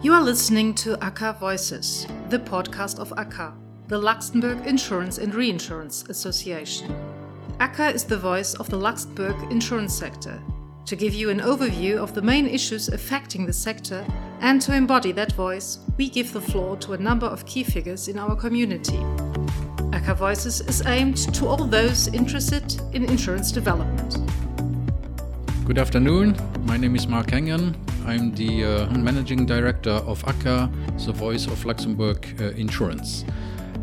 You are listening to ACA Voices, the podcast of ACA, the Luxembourg Insurance and Reinsurance Association. ACA is the voice of the Luxembourg insurance sector, to give you an overview of the main issues affecting the sector and to embody that voice, we give the floor to a number of key figures in our community. ACA Voices is aimed to all those interested in insurance development. Good afternoon. My name is Marc Hengen. I'm the uh, managing director of ACA, the voice of Luxembourg uh, Insurance.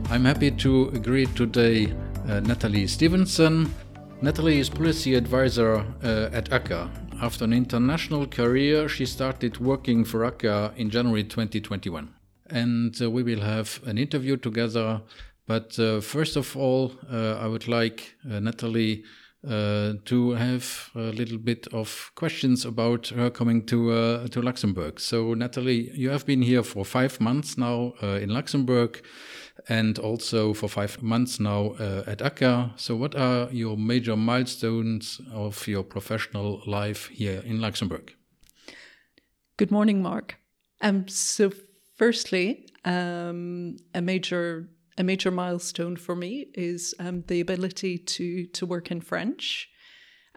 I'm happy to greet today uh, Natalie Stevenson. Natalie is policy advisor uh, at ACA. After an international career, she started working for ACA in January 2021. And uh, we will have an interview together. But uh, first of all, I would like Natalie to have a little bit of questions about her coming to uh, to Luxembourg. So, Natalie, you have been here for five months now uh, in Luxembourg, and also for five months now uh, at ACA. So, what are your major milestones of your professional life here in Luxembourg? Good morning, Marc. Um, so, firstly, um, a major a major milestone for me is um, the ability to to work in French.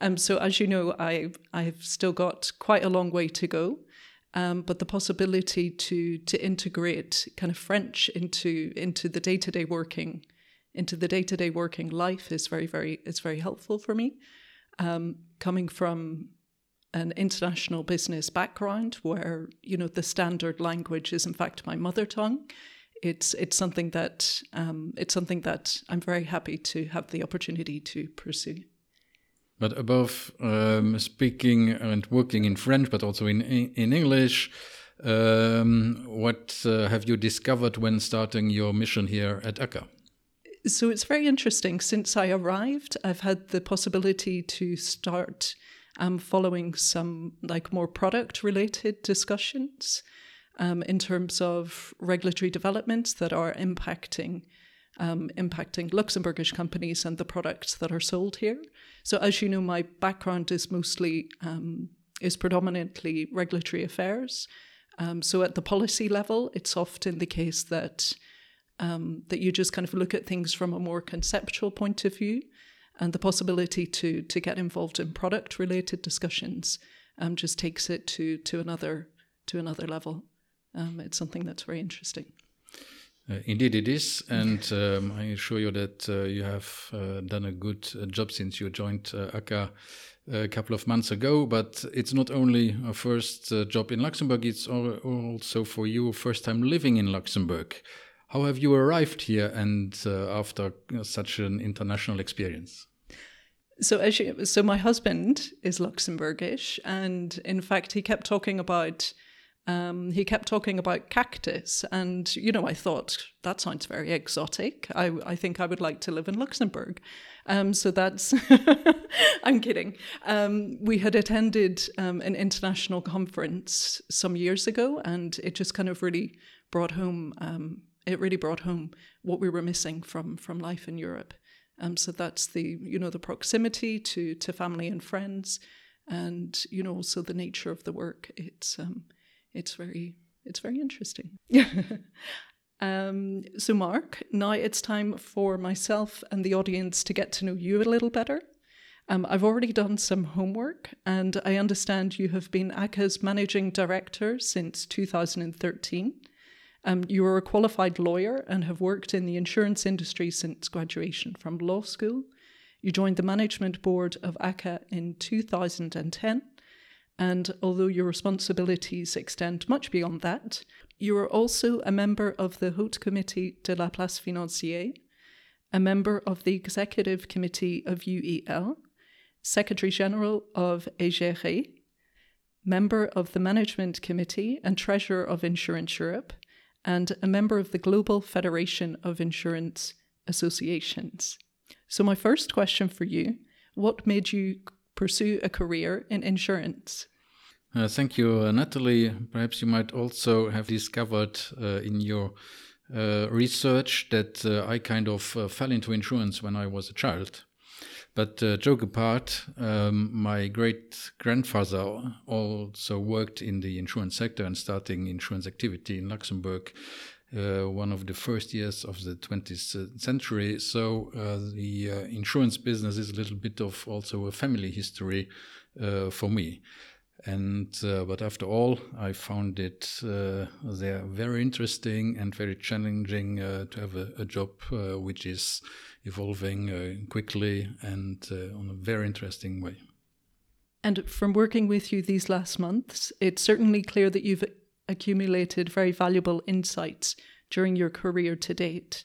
Um, so as you know, I I've still got quite a long way to go, um, but the possibility to to integrate kind of French into into the day to day working, into the day to day working life is very very it's very helpful for me. Um, coming from an international business background where you know the standard language is in fact my mother tongue it's it's something that um, it's something that I'm very happy to have the opportunity to pursue. But above um, speaking and working in French, but also in in English, um, what uh, have you discovered when starting your mission here at ACA? So it's very interesting. Since I arrived, I've had the possibility to start um, following some like more product related discussions um, in terms of regulatory developments that are impacting um, impacting Luxembourgish companies and the products that are sold here. So, as you know, my background is mostly um, is predominantly regulatory affairs. Um, so, at the policy level, it's often the case that um, that you just kind of look at things from a more conceptual point of view, and the possibility to to get involved in product related discussions um, just takes it to to another to another level um, it's something that's very interesting. Uh, indeed, it is, and um, I assure you that uh, you have uh, done a good uh, job since you joined uh, ACA a couple of months ago. But it's not only a first uh, job in Luxembourg; it's also for you first time living in Luxembourg. How have you arrived here, and after such an international experience? So, as you, so my husband is Luxembourgish, and in fact, he kept talking about um, he kept talking about cactus, and you know, I thought that sounds very exotic. I, I think I would like to live in Luxembourg. Um, so that's, I'm kidding. Um, we had attended um, an international conference some years ago, and it just kind of really brought home. Um, it really brought home what we were missing from from life in Europe. Um, so that's the you know the proximity to to family and friends, and you know also the nature of the work. It's it's very it's very interesting. um, so, Marc, now it's time for myself and the audience to get to know you a little better. Um, I've already done some homework, and I understand you have been ACA's managing director since 2013. Um, you are a qualified lawyer and have worked in the insurance industry since graduation from law school. You joined the management board of ACA in 2010 and although your responsibilities extend much beyond that, you are also a member of the Haut Comité de la Place Financière, a member of the Executive Committee of UEL, Secretary General of EGRE, member of the Management Committee and Treasurer of Insurance Europe, and a member of the Global Federation of Insurance Associations. So, my first question for you what made you pursue a career in insurance? Uh, thank you, uh, Natalie. Perhaps you might also have discovered uh, in your uh, research that uh, I kind of uh, fell into insurance when I was a child. But joke apart, um, my great grandfather also worked in the insurance sector and starting insurance activity in Luxembourg. One of the first years of the 20th century. So the insurance business is a little bit of also a family history for me. And uh, but after all, I found it uh, they're very interesting and very challenging to have a, a job which is evolving quickly and on a very interesting way. And from working with you these last months, it's certainly clear that you've accumulated very valuable insights during your career to date.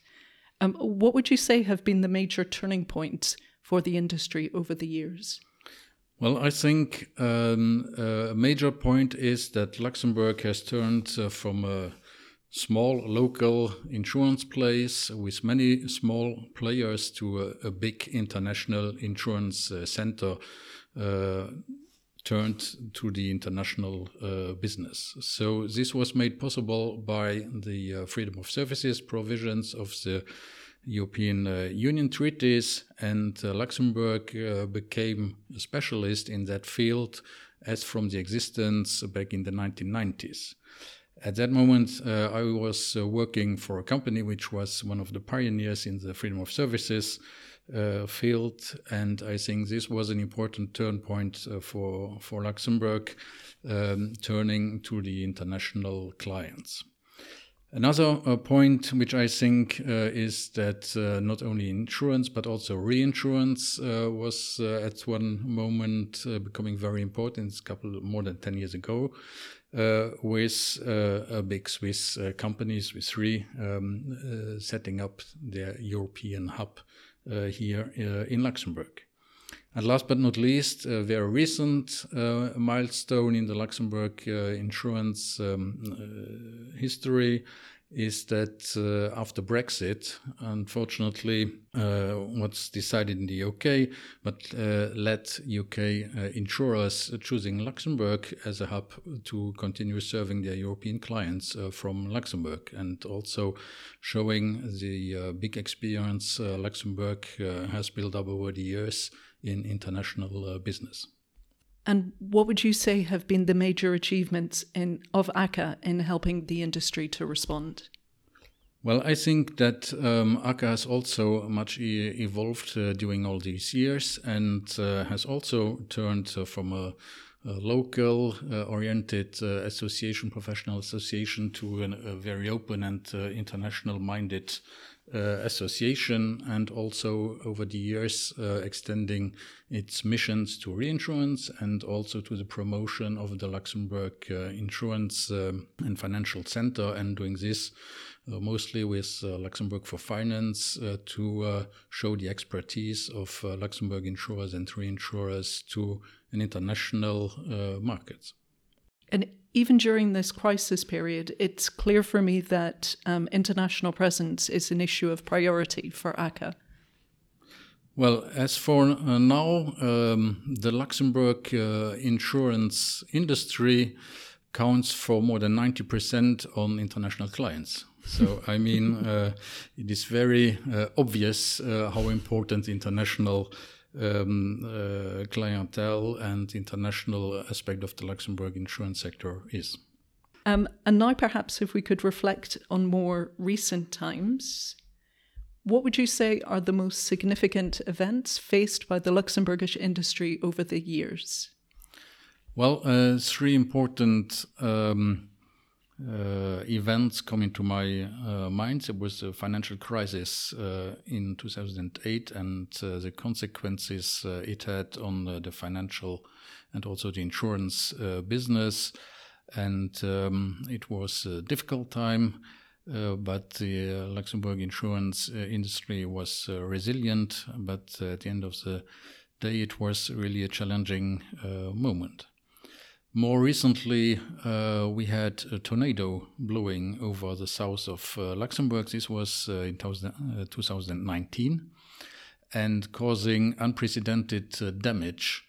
Um, what would you say have been the major turning points for the industry over the years? Well, I think um, a major point is that Luxembourg has turned uh, from a small local insurance place with many small players to a, a big international insurance uh, center uh, turned to the international uh, business. So this was made possible by the uh, freedom of services provisions of the European uh, Union treaties, and uh, Luxembourg uh, became a specialist in that field as from the existence back in the 1990s. At that moment, uh, I was working for a company which was one of the pioneers in the freedom of services uh, field, and I think this was an important turn point uh, for for Luxembourg, um, turning to the international clients. Another uh, point which I think uh, is that uh, not only insurance but also reinsurance uh, was at one moment becoming very important. It's a couple more than ten years ago, with a big Swiss companies, with three, um, setting up their European hub uh, here uh, in Luxembourg. And last but not least, a very recent uh, milestone in the Luxembourg insurance um, history is that uh, after Brexit, unfortunately, uh, what's decided in the UK, but uh, led UK uh, insurers choosing Luxembourg as a hub to continue serving their European clients uh, from Luxembourg, and also showing the uh, big experience Luxembourg has built up over the years in international business. And what would you say have been the major achievements in, of ACA in helping the industry to respond? Well, I think that um, ACA has also much e- evolved uh, during all these years and uh, has also turned uh, from a, a local uh, oriented uh, association, professional association, to an, a very open and uh, international minded uh, association and also over the years uh, extending its missions to reinsurance and also to the promotion of the Luxembourg uh, Insurance um, and Financial Center and doing this uh, mostly with uh, Luxembourg for Finance uh, to show the expertise of Luxembourg insurers and reinsurers to an international market. And even during this crisis period, it's clear for me that um, international presence is an issue of priority for ACA. Well, as for uh, now, um, the Luxembourg uh, insurance industry counts for more than 90% on international clients. So, I mean, uh, it is very uh, obvious uh, how important international um, uh, clientele and international aspect of the Luxembourg insurance sector is. Um, and now, perhaps, if we could reflect on more recent times, what would you say are the most significant events faced by the Luxembourgish industry over the years? Well, uh, three important um, uh, events come into my uh, mind. It was the financial crisis uh, in 2008 and uh, the consequences uh, it had on the financial and also the insurance uh, business. And um, it was a difficult time. but the Luxembourg insurance industry was resilient. But at the end of the day, it was really a challenging moment. More recently, uh, we had a tornado blowing over the south of uh, Luxembourg. This was uh, in 2019 uh, and causing unprecedented uh, damage.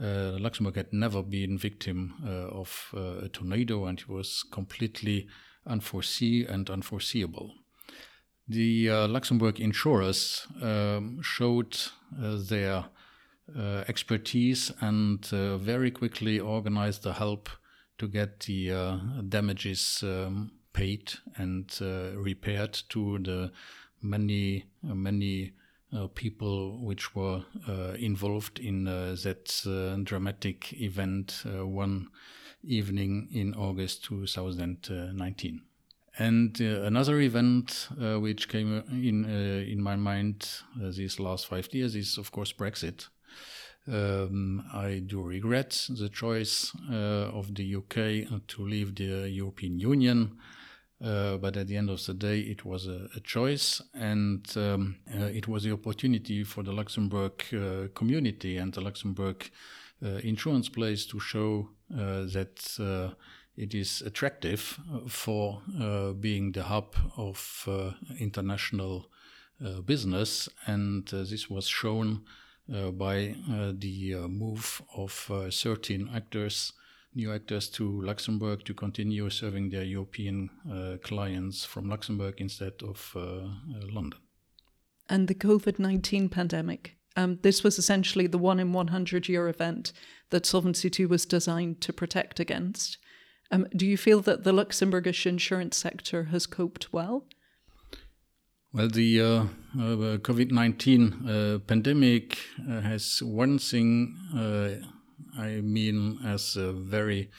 Uh, Luxembourg had never been victim of a tornado and it was completely unforeseen and unforeseeable. The Luxembourg insurers um, showed their uh, expertise and uh, very quickly organized the help to get the uh, damages um, paid and repaired to the many many people which were involved in that dramatic event one evening in August 2019. And uh, another event uh, which came in uh, in my mind these last five years is, of course, Brexit. Um, I do regret the choice uh, of the UK to leave the European Union, uh, but at the end of the day, it was a, a choice, and um, uh, it was the opportunity for the Luxembourg uh, community and the Luxembourg uh, insurance place to show uh, that it is attractive for being the hub of international business, and this was shown by uh, the uh, move of 13 actors, new actors to Luxembourg to continue serving their European clients from Luxembourg instead of London. And the COVID 19 pandemic. Um, this was essentially the one in 100 year event that Solvency II was designed to protect against. Um, do you feel that the Luxembourgish insurance sector has coped well? Well, the uh, uh, COVID 19 uh, pandemic uh, has one thing uh, I mean as a very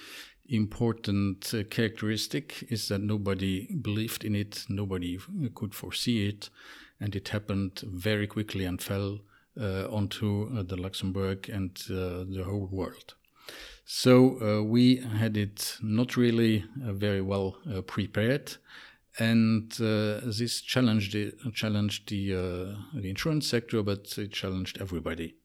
important uh, characteristic is that nobody believed in it, nobody could foresee it, and it happened very quickly and fell onto the Luxembourg and the whole world. So we had it not really very well prepared and uh, this challenged the, challenged the, uh, the insurance sector, but it challenged everybody.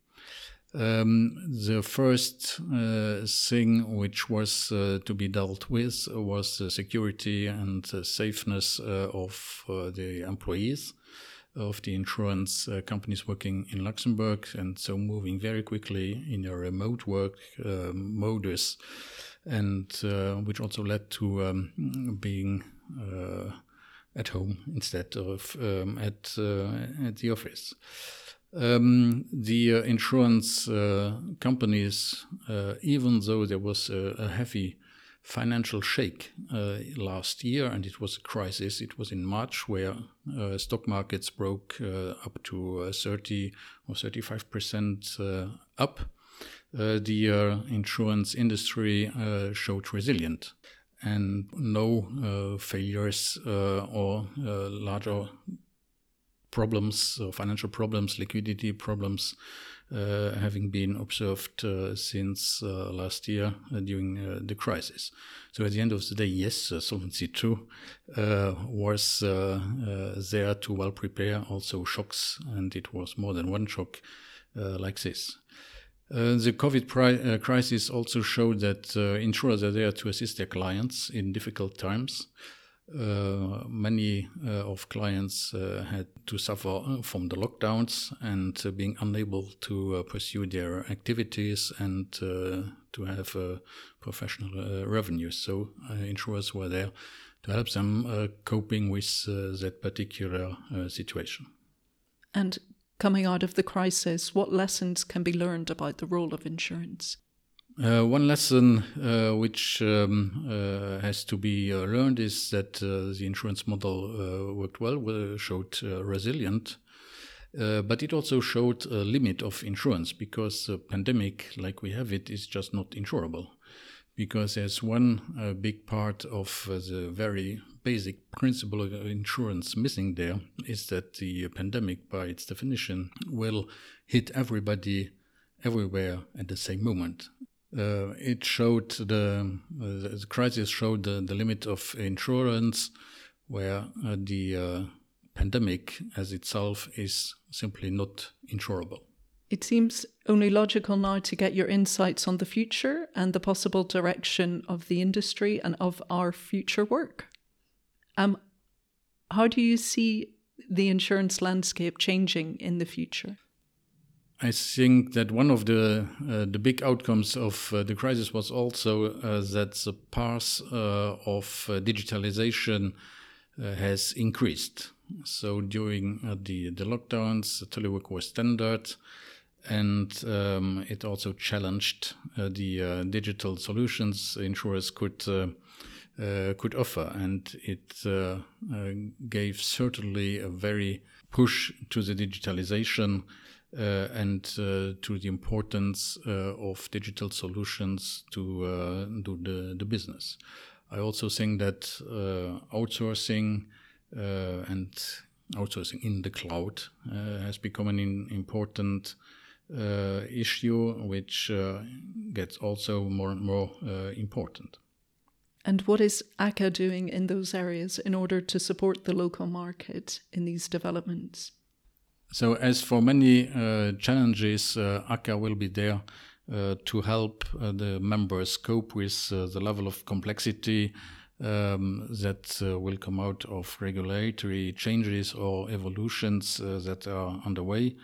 Um, the first uh, thing which was uh, to be dealt with was the security and the safeness uh, of uh, the employees of the insurance companies working in Luxembourg, and so moving very quickly in a remote work modus, and which also led to um, being uh, at home instead of um, at uh, at the office. Um, the uh, insurance uh, companies, uh, even though there was a, a heavy financial shake uh, last year, and it was a crisis. It was in March where uh, stock markets broke up to 30 or 35 percent up. the insurance industry showed resilient and no uh, failures uh, or uh, larger problems, financial problems, liquidity problems uh, having been observed uh, since uh, last year during the crisis. So at the end of the day, yes, Solvency II was there to well prepare also shocks, and it was more than one shock like this. Uh, the COVID uh, crisis also showed that uh, insurers are there to assist their clients in difficult times. Uh, many uh, of clients uh, had to suffer uh, from the lockdowns and uh, being unable to pursue their activities and to have professional revenues. So insurers were there to help them coping with that particular situation. And coming out of the crisis, what lessons can be learned about the role of insurance? Uh, one lesson uh, which um, uh, has to be uh, learned is that uh, the insurance model uh, worked well, showed resilient, but it also showed a limit of insurance because a pandemic like we have it is just not insurable because there's one uh, big part of uh, the very basic principle of insurance missing there is that the pandemic, by its definition, will hit everybody everywhere at the same moment. Uh, it showed the, uh, the crisis showed the, the, limit of insurance, where uh, the uh, pandemic as itself is simply not insurable. It seems only logical now to get your insights on the future and the possible direction of the industry and of our future work. Um, how do you see the insurance landscape changing in the future? I think that one of the uh, the big outcomes of uh, the crisis was also uh, that the path uh, of uh, digitalization uh, has increased. So during the the lockdowns, telework was standard and um, it also challenged uh, the uh, digital solutions insurers could uh, uh could offer, and it uh, uh, gave certainly a very push to the digitalization and to the importance of digital solutions to do the, the business. I also think that outsourcing and outsourcing in the cloud has become an important issue, which uh, gets also more and more uh, important. And what is ACA doing in those areas in order to support the local market in these developments? So, as for many uh, challenges, uh, ACA will be there uh, to help the members cope with the level of complexity um, that will come out of regulatory changes or evolutions that are underway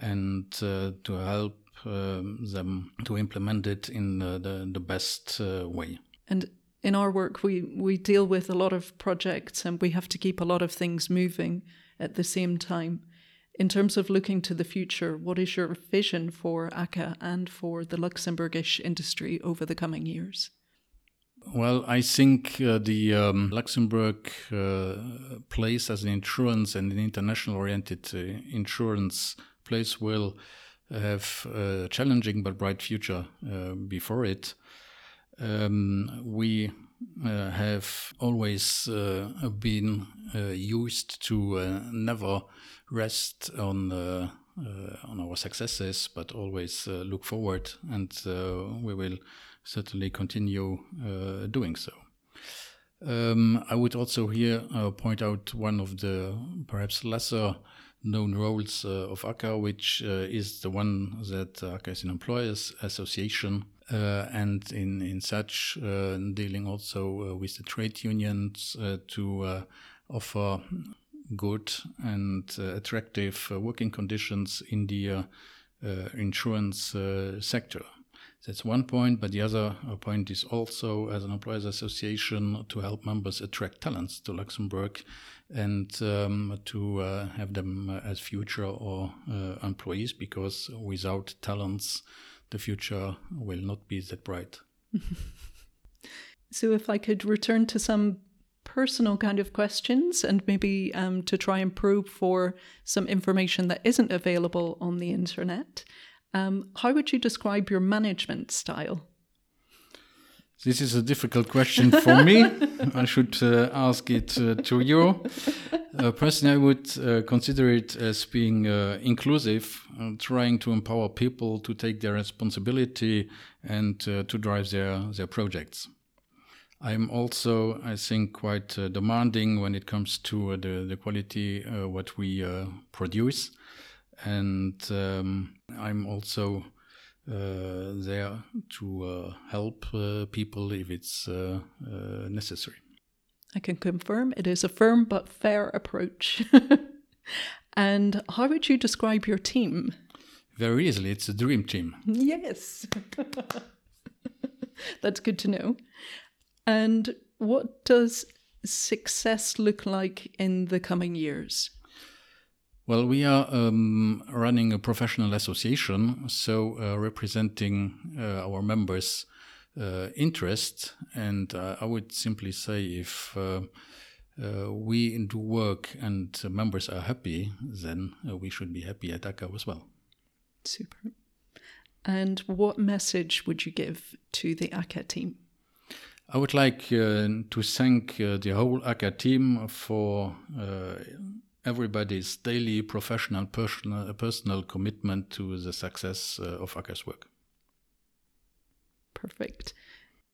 and uh, to help um, them to implement it in the, the best uh, way. And in our work, we, we deal with a lot of projects and we have to keep a lot of things moving at the same time. In terms of looking to the future, what is your vision for ACA and for the Luxembourgish industry over the coming years? Well, I think uh, the um, Luxembourg uh, place as an insurance and an international oriented uh, insurance place will have a challenging but bright future uh, before it. Um, we uh, have always uh, been uh, used to uh, never rest on uh, on our successes, but always look forward, and we will certainly continue doing so. Um, I would also here point out one of the perhaps lesser known roles uh, of ACA, which uh, is the one that uh, ACA is an employers association. Uh, and in, in such uh, dealing also uh, with the trade unions to offer good and attractive working conditions in the insurance sector. That's one point, but the other point is also, as an employers association, to help members attract talents to Luxembourg and um, to uh, have them as future or uh, employees, because without talents, the future will not be that bright. so, if I could return to some personal kind of questions and maybe um, to try and probe for some information that isn't available on the internet. Um, how would you describe your management style? This is a difficult question for me. I should uh, ask it uh, to you. Uh, personally, I would uh, consider it as being uh, inclusive, uh, trying to empower people to take their responsibility and to drive their, their projects. I'm also, I think, quite demanding when it comes to the, the quality what we produce and um, I'm also uh, there to uh, help uh, people if it's uh, uh, necessary. I can confirm it is a firm but fair approach. and how would you describe your team? Very easily, it's a dream team. Yes. That's good to know. And what does success look like in the coming years? Well, we are um, running a professional association, so uh, representing uh, our members' uh, interest. And uh, I would simply say if uh, uh, we do work and members are happy, then we should be happy at ACA as well. Super. And what message would you give to the ACA team? I would like to thank the whole ACA team for everybody's daily professional personal, personal commitment to the success uh, of ACA's work. Perfect.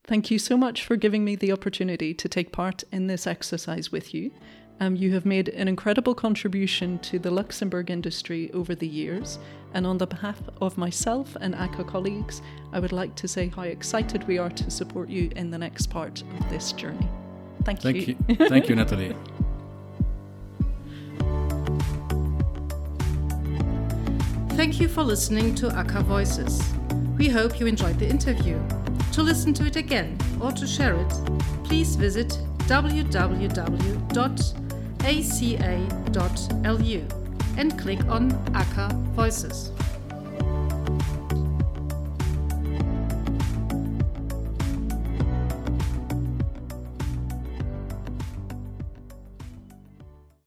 Thank you so much for giving me the opportunity to take part in this exercise with you. Um, you have made an incredible contribution to the Luxembourg industry over the years, and on the behalf of myself and ACA colleagues, I would like to say how excited we are to support you in the next part of this journey. Thank, Thank you. you. Thank you, Natalie. Thank you for listening to ACA Voices. We hope you enjoyed the interview. To listen to it again or to share it, please visit www.aca.lu and click on ACA Voices.